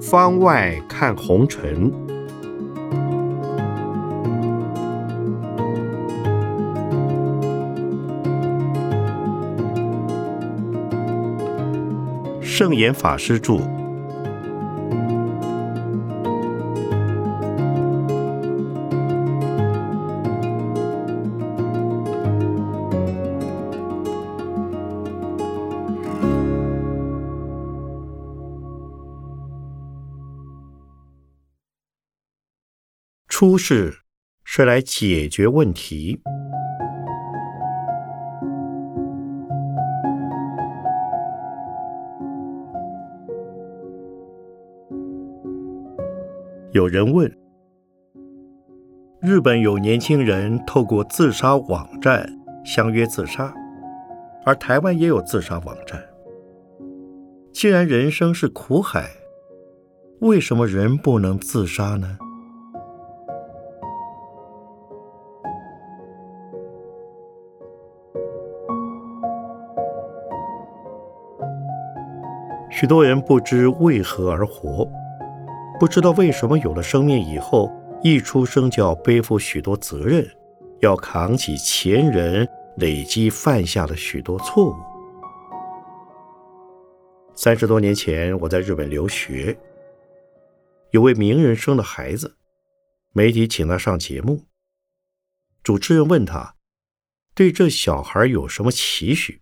方外看红尘，圣严法师著。出世是来解决问题。有人问：日本有年轻人透过自杀网站相约自杀，而台湾也有自杀网站。既然人生是苦海，为什么人不能自杀呢？许多人不知为何而活，不知道为什么有了生命以后，一出生就要背负许多责任，要扛起前人累积犯下的许多错误。三十多年前，我在日本留学，有位名人生了孩子，媒体请他上节目，主持人问他对这小孩有什么期许，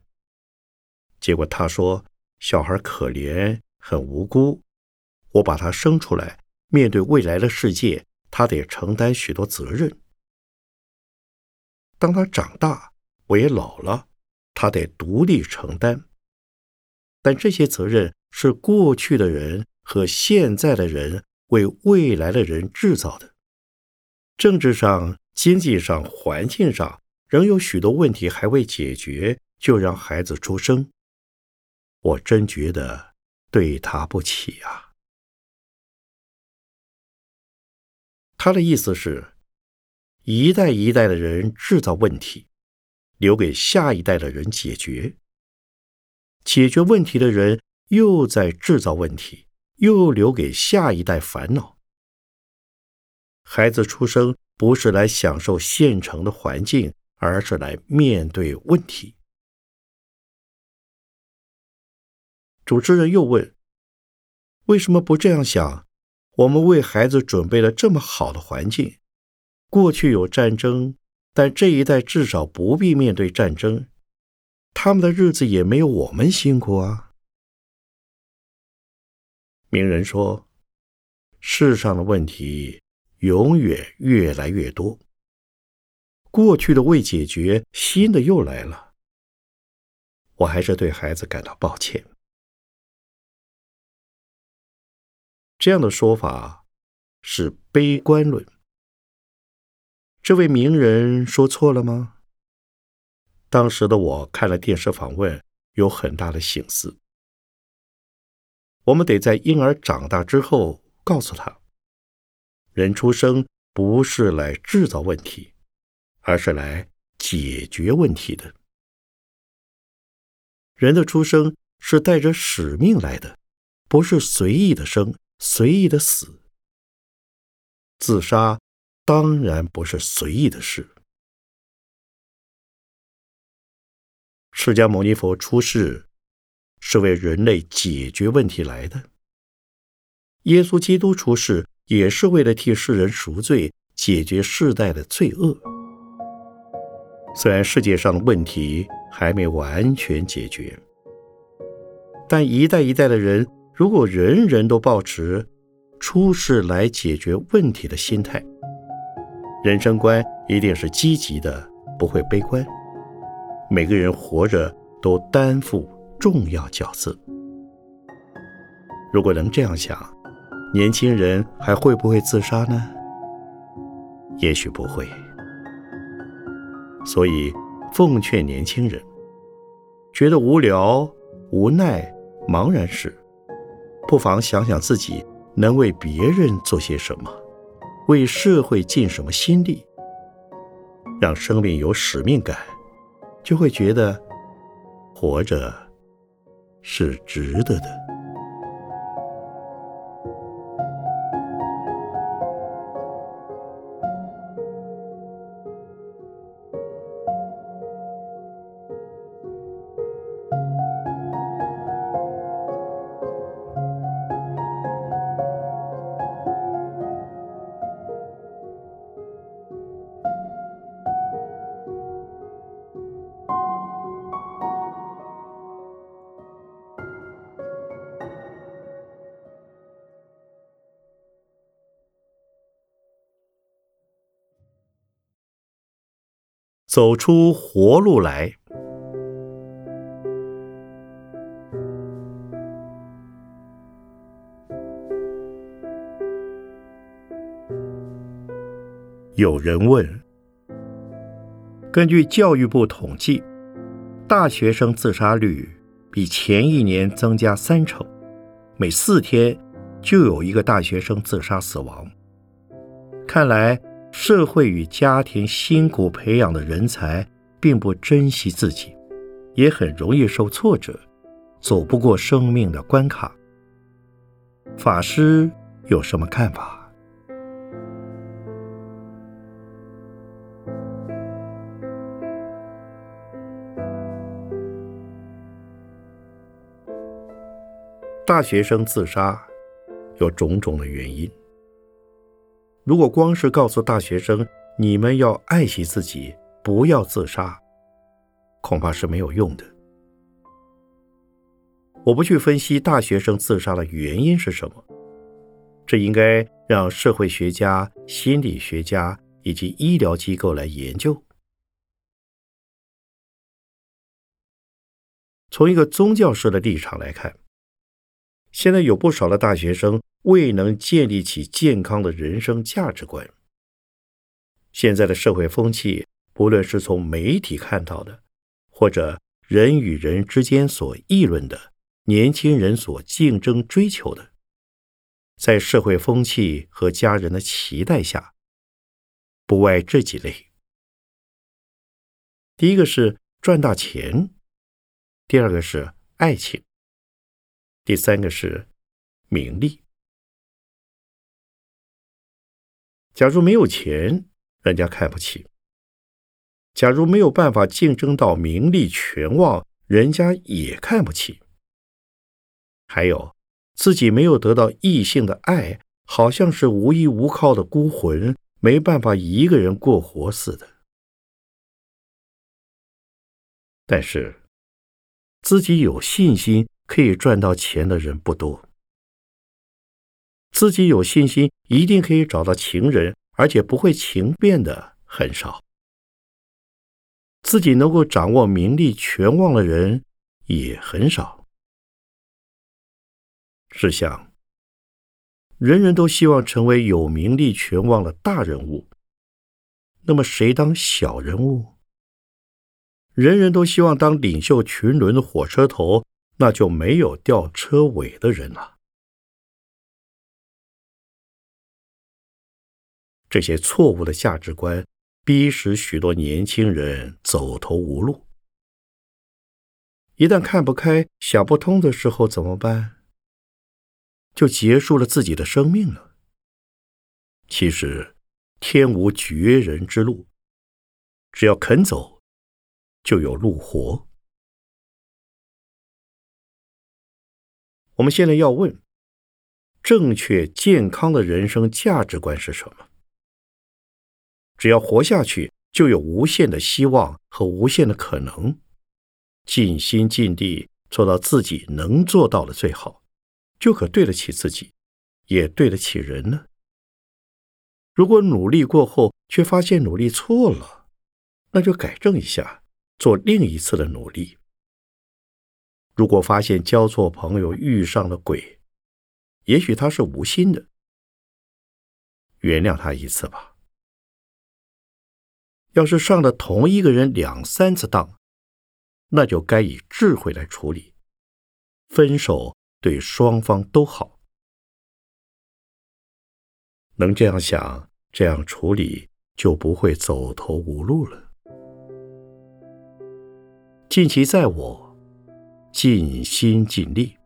结果他说。小孩可怜，很无辜。我把他生出来，面对未来的世界，他得承担许多责任。当他长大，我也老了，他得独立承担。但这些责任是过去的人和现在的人为未来的人制造的。政治上、经济上、环境上，仍有许多问题还未解决，就让孩子出生。我真觉得对他不起啊！他的意思是，一代一代的人制造问题，留给下一代的人解决；解决问题的人又在制造问题，又留给下一代烦恼。孩子出生不是来享受现成的环境，而是来面对问题。主持人又问：“为什么不这样想？我们为孩子准备了这么好的环境，过去有战争，但这一代至少不必面对战争，他们的日子也没有我们辛苦啊。”名人说：“世上的问题永远越来越多，过去的未解决，新的又来了。我还是对孩子感到抱歉。”这样的说法是悲观论。这位名人说错了吗？当时的我看了电视访问，有很大的醒思。我们得在婴儿长大之后告诉他：人出生不是来制造问题，而是来解决问题的。人的出生是带着使命来的，不是随意的生。随意的死，自杀当然不是随意的事。释迦牟尼佛出世是为人类解决问题来的，耶稣基督出世也是为了替世人赎罪，解决世代的罪恶。虽然世界上的问题还没完全解决，但一代一代的人。如果人人都保持出事来解决问题的心态，人生观一定是积极的，不会悲观。每个人活着都担负重要角色。如果能这样想，年轻人还会不会自杀呢？也许不会。所以，奉劝年轻人，觉得无聊、无奈、茫然时，不妨想想自己能为别人做些什么，为社会尽什么心力。让生命有使命感，就会觉得活着是值得的。走出活路来。有人问：根据教育部统计，大学生自杀率比前一年增加三成，每四天就有一个大学生自杀死亡。看来。社会与家庭辛苦培养的人才，并不珍惜自己，也很容易受挫折，走不过生命的关卡。法师有什么看法？大学生自杀有种种的原因。如果光是告诉大学生你们要爱惜自己，不要自杀，恐怕是没有用的。我不去分析大学生自杀的原因是什么，这应该让社会学家、心理学家以及医疗机构来研究。从一个宗教式的立场来看，现在有不少的大学生。未能建立起健康的人生价值观。现在的社会风气，不论是从媒体看到的，或者人与人之间所议论的，年轻人所竞争追求的，在社会风气和家人的期待下，不外这几类：第一个是赚大钱，第二个是爱情，第三个是名利。假如没有钱，人家看不起；假如没有办法竞争到名利权望，人家也看不起。还有，自己没有得到异性的爱，好像是无依无靠的孤魂，没办法一个人过活似的。但是，自己有信心可以赚到钱的人不多。自己有信心，一定可以找到情人，而且不会情变的很少。自己能够掌握名利权望的人也很少。试想，人人都希望成为有名利权望的大人物，那么谁当小人物？人人都希望当领袖群伦的火车头，那就没有吊车尾的人了。这些错误的价值观，逼使许多年轻人走投无路。一旦看不开、想不通的时候，怎么办？就结束了自己的生命了。其实，天无绝人之路，只要肯走，就有路活。我们现在要问：正确健康的人生价值观是什么？只要活下去，就有无限的希望和无限的可能。尽心尽力做到自己能做到的最好，就可对得起自己，也对得起人呢。如果努力过后却发现努力错了，那就改正一下，做另一次的努力。如果发现交错朋友遇上了鬼，也许他是无心的，原谅他一次吧。要是上了同一个人两三次当，那就该以智慧来处理。分手对双方都好，能这样想、这样处理，就不会走投无路了。尽其在我，尽心尽力。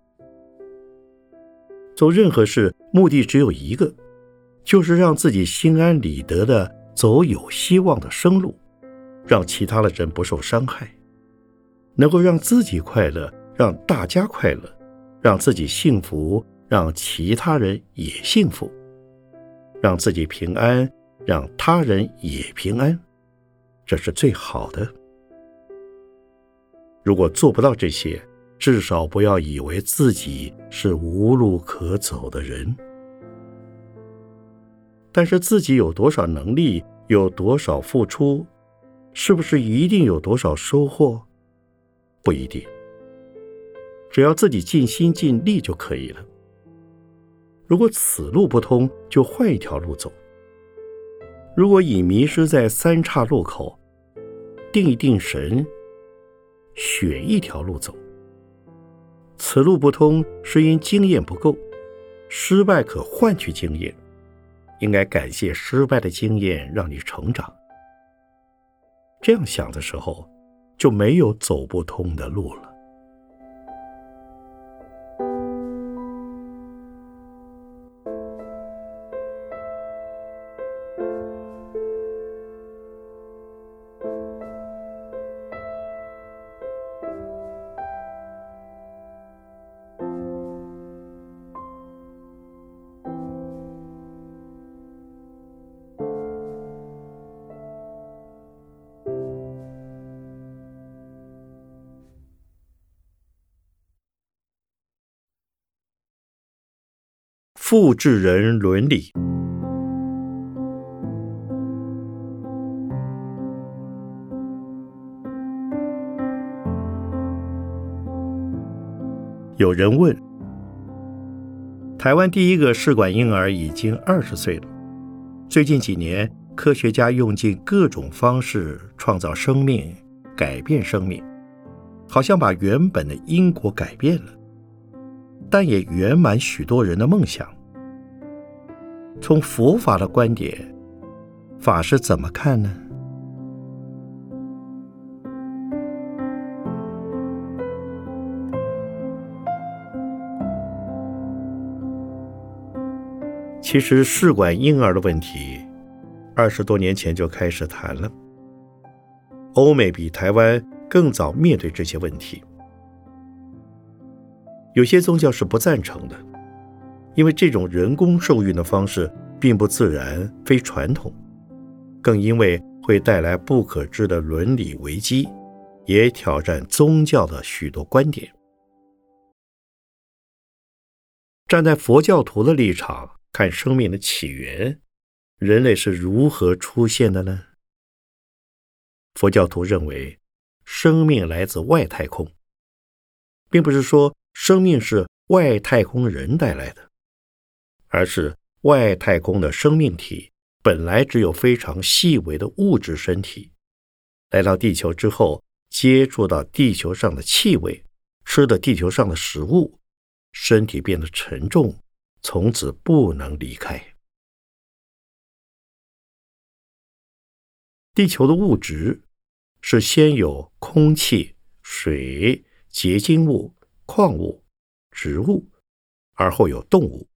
做任何事，目的只有一个，就是让自己心安理得的走有希望的生路，让其他的人不受伤害，能够让自己快乐，让大家快乐，让自己幸福，让其他人也幸福，让自己平安。让他人也平安，这是最好的。如果做不到这些，至少不要以为自己是无路可走的人。但是自己有多少能力，有多少付出，是不是一定有多少收获？不一定。只要自己尽心尽力就可以了。如果此路不通，就换一条路走。如果已迷失在三岔路口，定一定神，选一条路走。此路不通，是因经验不够。失败可换取经验，应该感谢失败的经验，让你成长。这样想的时候，就没有走不通的路了。复制人伦理。有人问：台湾第一个试管婴儿已经二十岁了，最近几年，科学家用尽各种方式创造生命、改变生命，好像把原本的因果改变了，但也圆满许多人的梦想。从佛法的观点，法师怎么看呢？其实试管婴儿的问题，二十多年前就开始谈了。欧美比台湾更早面对这些问题，有些宗教是不赞成的。因为这种人工受孕的方式并不自然、非传统，更因为会带来不可知的伦理危机，也挑战宗教的许多观点。站在佛教徒的立场看生命的起源，人类是如何出现的呢？佛教徒认为，生命来自外太空，并不是说生命是外太空人带来的。而是外太空的生命体本来只有非常细微的物质身体，来到地球之后，接触到地球上的气味，吃的地球上的食物，身体变得沉重，从此不能离开。地球的物质是先有空气、水、结晶物、矿物、植物，而后有动物。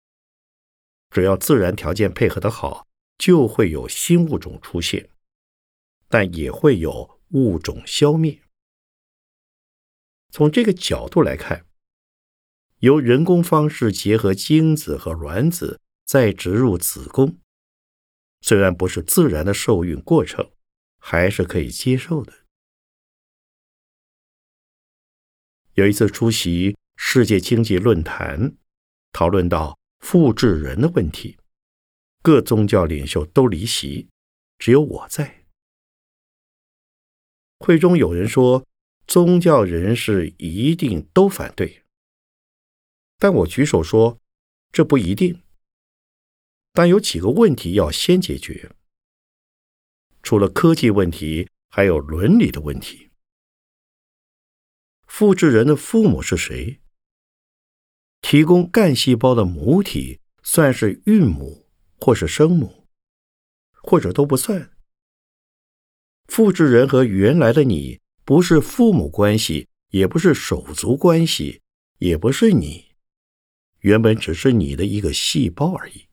只要自然条件配合的好，就会有新物种出现，但也会有物种消灭。从这个角度来看，由人工方式结合精子和卵子再植入子宫，虽然不是自然的受孕过程，还是可以接受的。有一次出席世界经济论坛，讨论到。复制人的问题，各宗教领袖都离席，只有我在。会中有人说，宗教人士一定都反对，但我举手说，这不一定。但有几个问题要先解决，除了科技问题，还有伦理的问题。复制人的父母是谁？提供干细胞的母体算是孕母或是生母，或者都不算，复制人和原来的你不是父母关系，也不是手足关系，也不是你，原本只是你的一个细胞而已。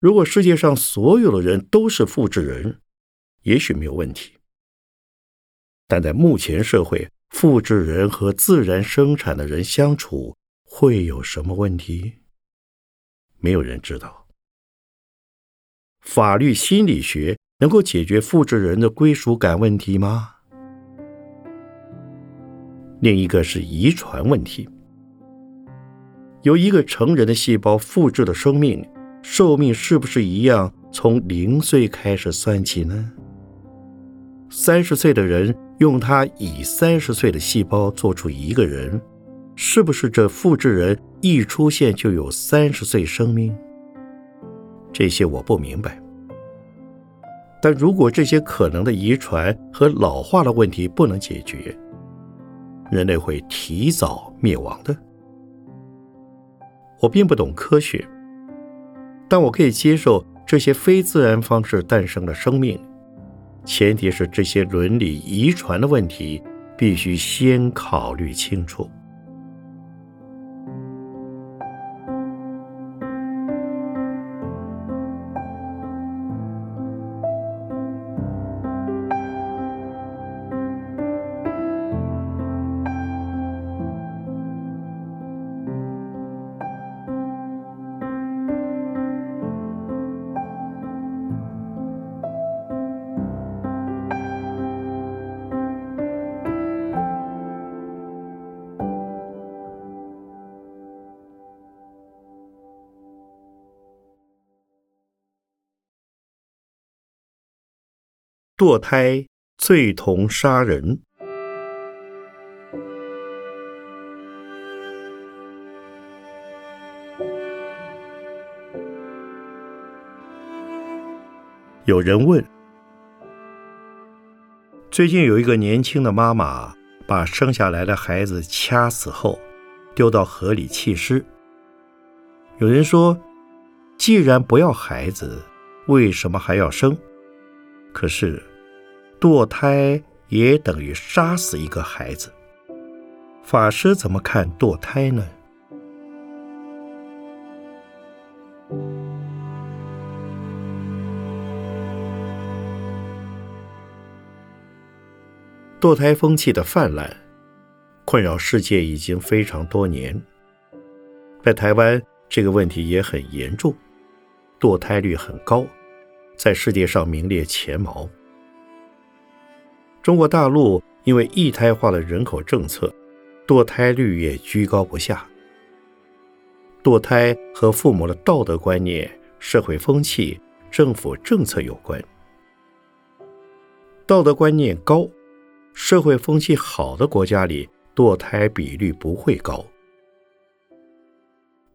如果世界上所有的人都是复制人，也许没有问题。但在目前社会，复制人和自然生产的人相处会有什么问题？没有人知道。法律心理学能够解决复制人的归属感问题吗？另一个是遗传问题。由一个成人的细胞复制的生命。寿命是不是一样从零岁开始算起呢？三十岁的人用他以三十岁的细胞做出一个人，是不是这复制人一出现就有三十岁生命？这些我不明白。但如果这些可能的遗传和老化的问题不能解决，人类会提早灭亡的。我并不懂科学。但我可以接受这些非自然方式诞生的生命，前提是这些伦理遗传的问题必须先考虑清楚。堕胎罪同杀人。有人问：最近有一个年轻的妈妈把生下来的孩子掐死后，丢到河里弃尸。有人说：既然不要孩子，为什么还要生？可是，堕胎也等于杀死一个孩子。法师怎么看堕胎呢？堕胎风气的泛滥，困扰世界已经非常多年。在台湾，这个问题也很严重，堕胎率很高。在世界上名列前茅。中国大陆因为一胎化的人口政策，堕胎率也居高不下。堕胎和父母的道德观念、社会风气、政府政策有关。道德观念高、社会风气好的国家里，堕胎比率不会高。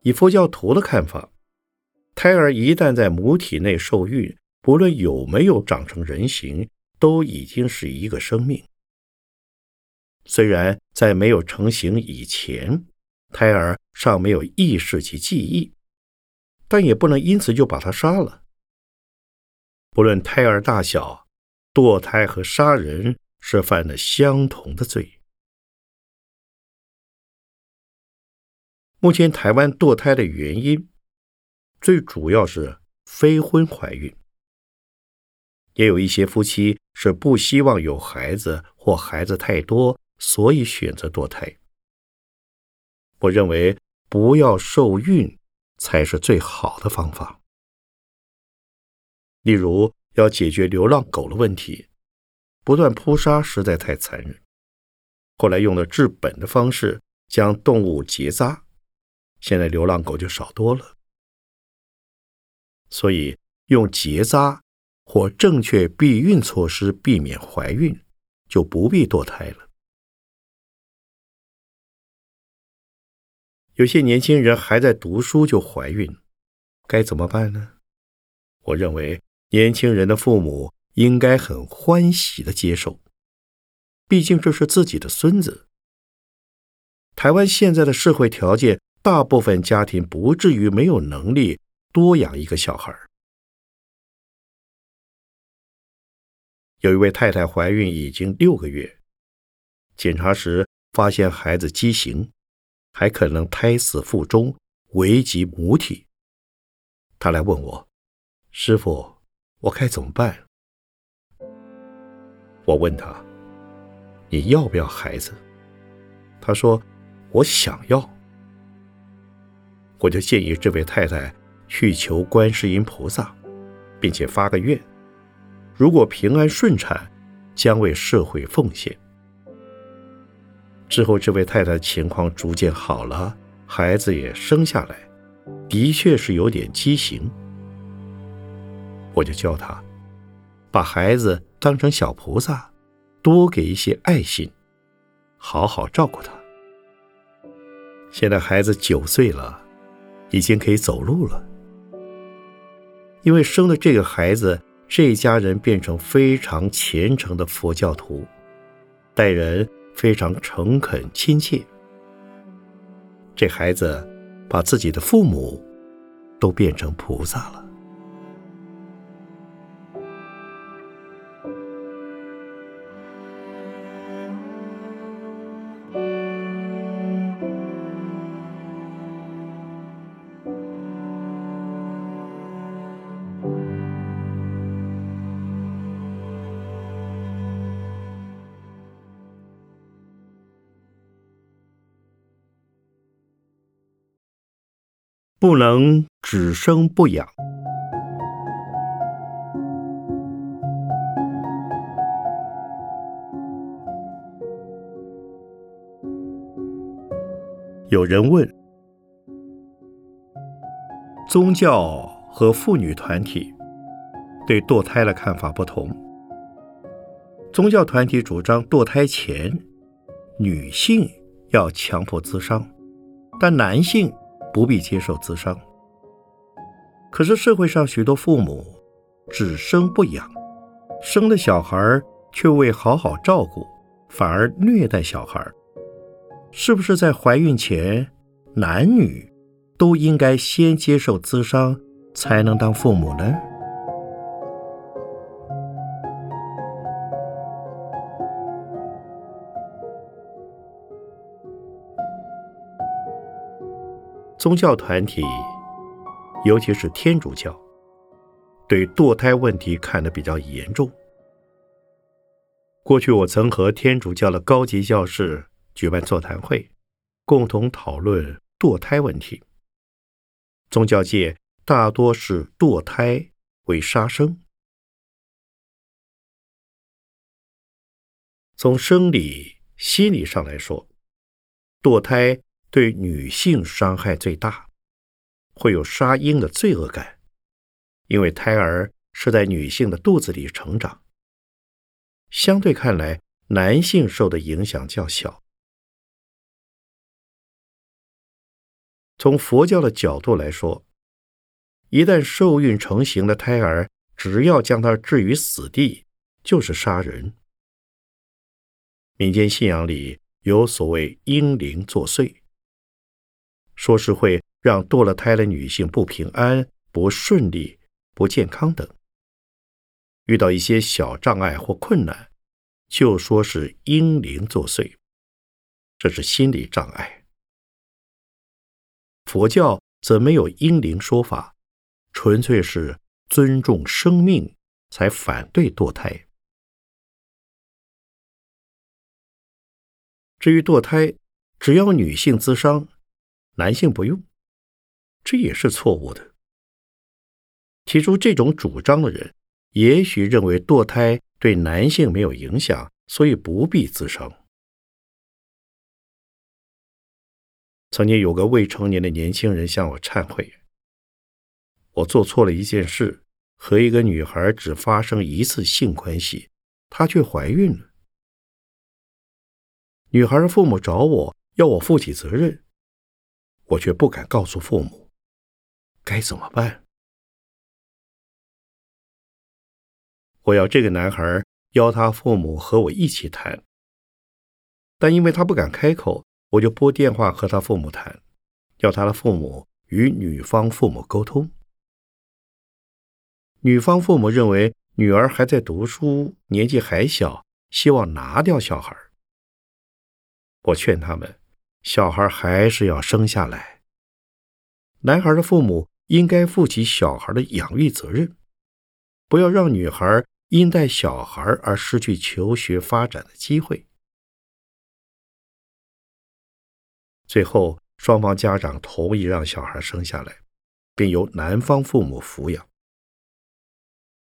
以佛教徒的看法，胎儿一旦在母体内受孕，不论有没有长成人形，都已经是一个生命。虽然在没有成型以前，胎儿尚没有意识及记忆，但也不能因此就把他杀了。不论胎儿大小，堕胎和杀人是犯了相同的罪。目前台湾堕胎的原因，最主要是非婚怀孕。也有一些夫妻是不希望有孩子或孩子太多，所以选择堕胎。我认为不要受孕才是最好的方法。例如，要解决流浪狗的问题，不断扑杀实在太残忍。后来用了治本的方式，将动物结扎，现在流浪狗就少多了。所以用结扎。或正确避孕措施，避免怀孕，就不必堕胎了。有些年轻人还在读书就怀孕，该怎么办呢？我认为年轻人的父母应该很欢喜的接受，毕竟这是自己的孙子。台湾现在的社会条件，大部分家庭不至于没有能力多养一个小孩有一位太太怀孕已经六个月，检查时发现孩子畸形，还可能胎死腹中，危及母体。她来问我：“师傅，我该怎么办？”我问他：“你要不要孩子？”他说：“我想要。”我就建议这位太太去求观世音菩萨，并且发个愿。如果平安顺产，将为社会奉献。之后，这位太太情况逐渐好了，孩子也生下来，的确是有点畸形。我就教她，把孩子当成小菩萨，多给一些爱心，好好照顾他。现在孩子九岁了，已经可以走路了，因为生了这个孩子。这家人变成非常虔诚的佛教徒，待人非常诚恳亲切。这孩子把自己的父母都变成菩萨了。不能只生不养。有人问：宗教和妇女团体对堕胎的看法不同。宗教团体主张堕胎前女性要强迫自伤，但男性。不必接受自伤。可是社会上许多父母只生不养，生了小孩却未好好照顾，反而虐待小孩。是不是在怀孕前，男女都应该先接受自伤，才能当父母呢？宗教团体，尤其是天主教，对堕胎问题看得比较严重。过去我曾和天主教的高级教士举办座谈会，共同讨论堕胎问题。宗教界大多是堕胎为杀生，从生理、心理上来说，堕胎。对女性伤害最大，会有杀婴的罪恶感，因为胎儿是在女性的肚子里成长。相对看来，男性受的影响较小。从佛教的角度来说，一旦受孕成型的胎儿，只要将它置于死地，就是杀人。民间信仰里有所谓婴灵作祟。说是会让堕了胎的女性不平安、不顺利、不健康等。遇到一些小障碍或困难，就说是阴灵作祟，这是心理障碍。佛教则没有阴灵说法，纯粹是尊重生命才反对堕胎。至于堕胎，只要女性自伤。男性不用，这也是错误的。提出这种主张的人，也许认为堕胎对男性没有影响，所以不必自伤。曾经有个未成年的年轻人向我忏悔：“我做错了一件事，和一个女孩只发生一次性关系，她却怀孕了。女孩的父母找我要我负起责任。”我却不敢告诉父母，该怎么办？我要这个男孩邀他父母和我一起谈，但因为他不敢开口，我就拨电话和他父母谈，要他的父母与女方父母沟通。女方父母认为女儿还在读书，年纪还小，希望拿掉小孩。我劝他们，小孩还是要生下来。男孩的父母应该负起小孩的养育责任，不要让女孩因带小孩而失去求学发展的机会。最后，双方家长同意让小孩生下来，并由男方父母抚养。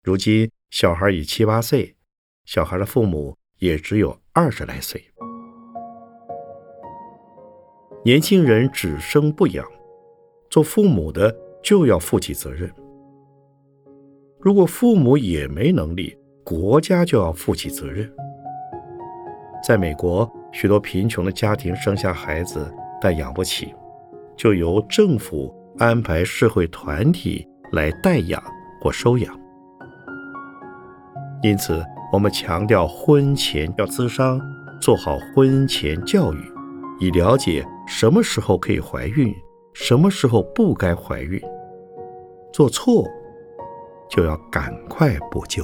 如今，小孩已七八岁，小孩的父母也只有二十来岁。年轻人只生不养，做父母的就要负起责任。如果父母也没能力，国家就要负起责任。在美国，许多贫穷的家庭生下孩子。但养不起，就由政府安排社会团体来代养或收养。因此，我们强调婚前要咨商，做好婚前教育，以了解什么时候可以怀孕，什么时候不该怀孕。做错，就要赶快补救。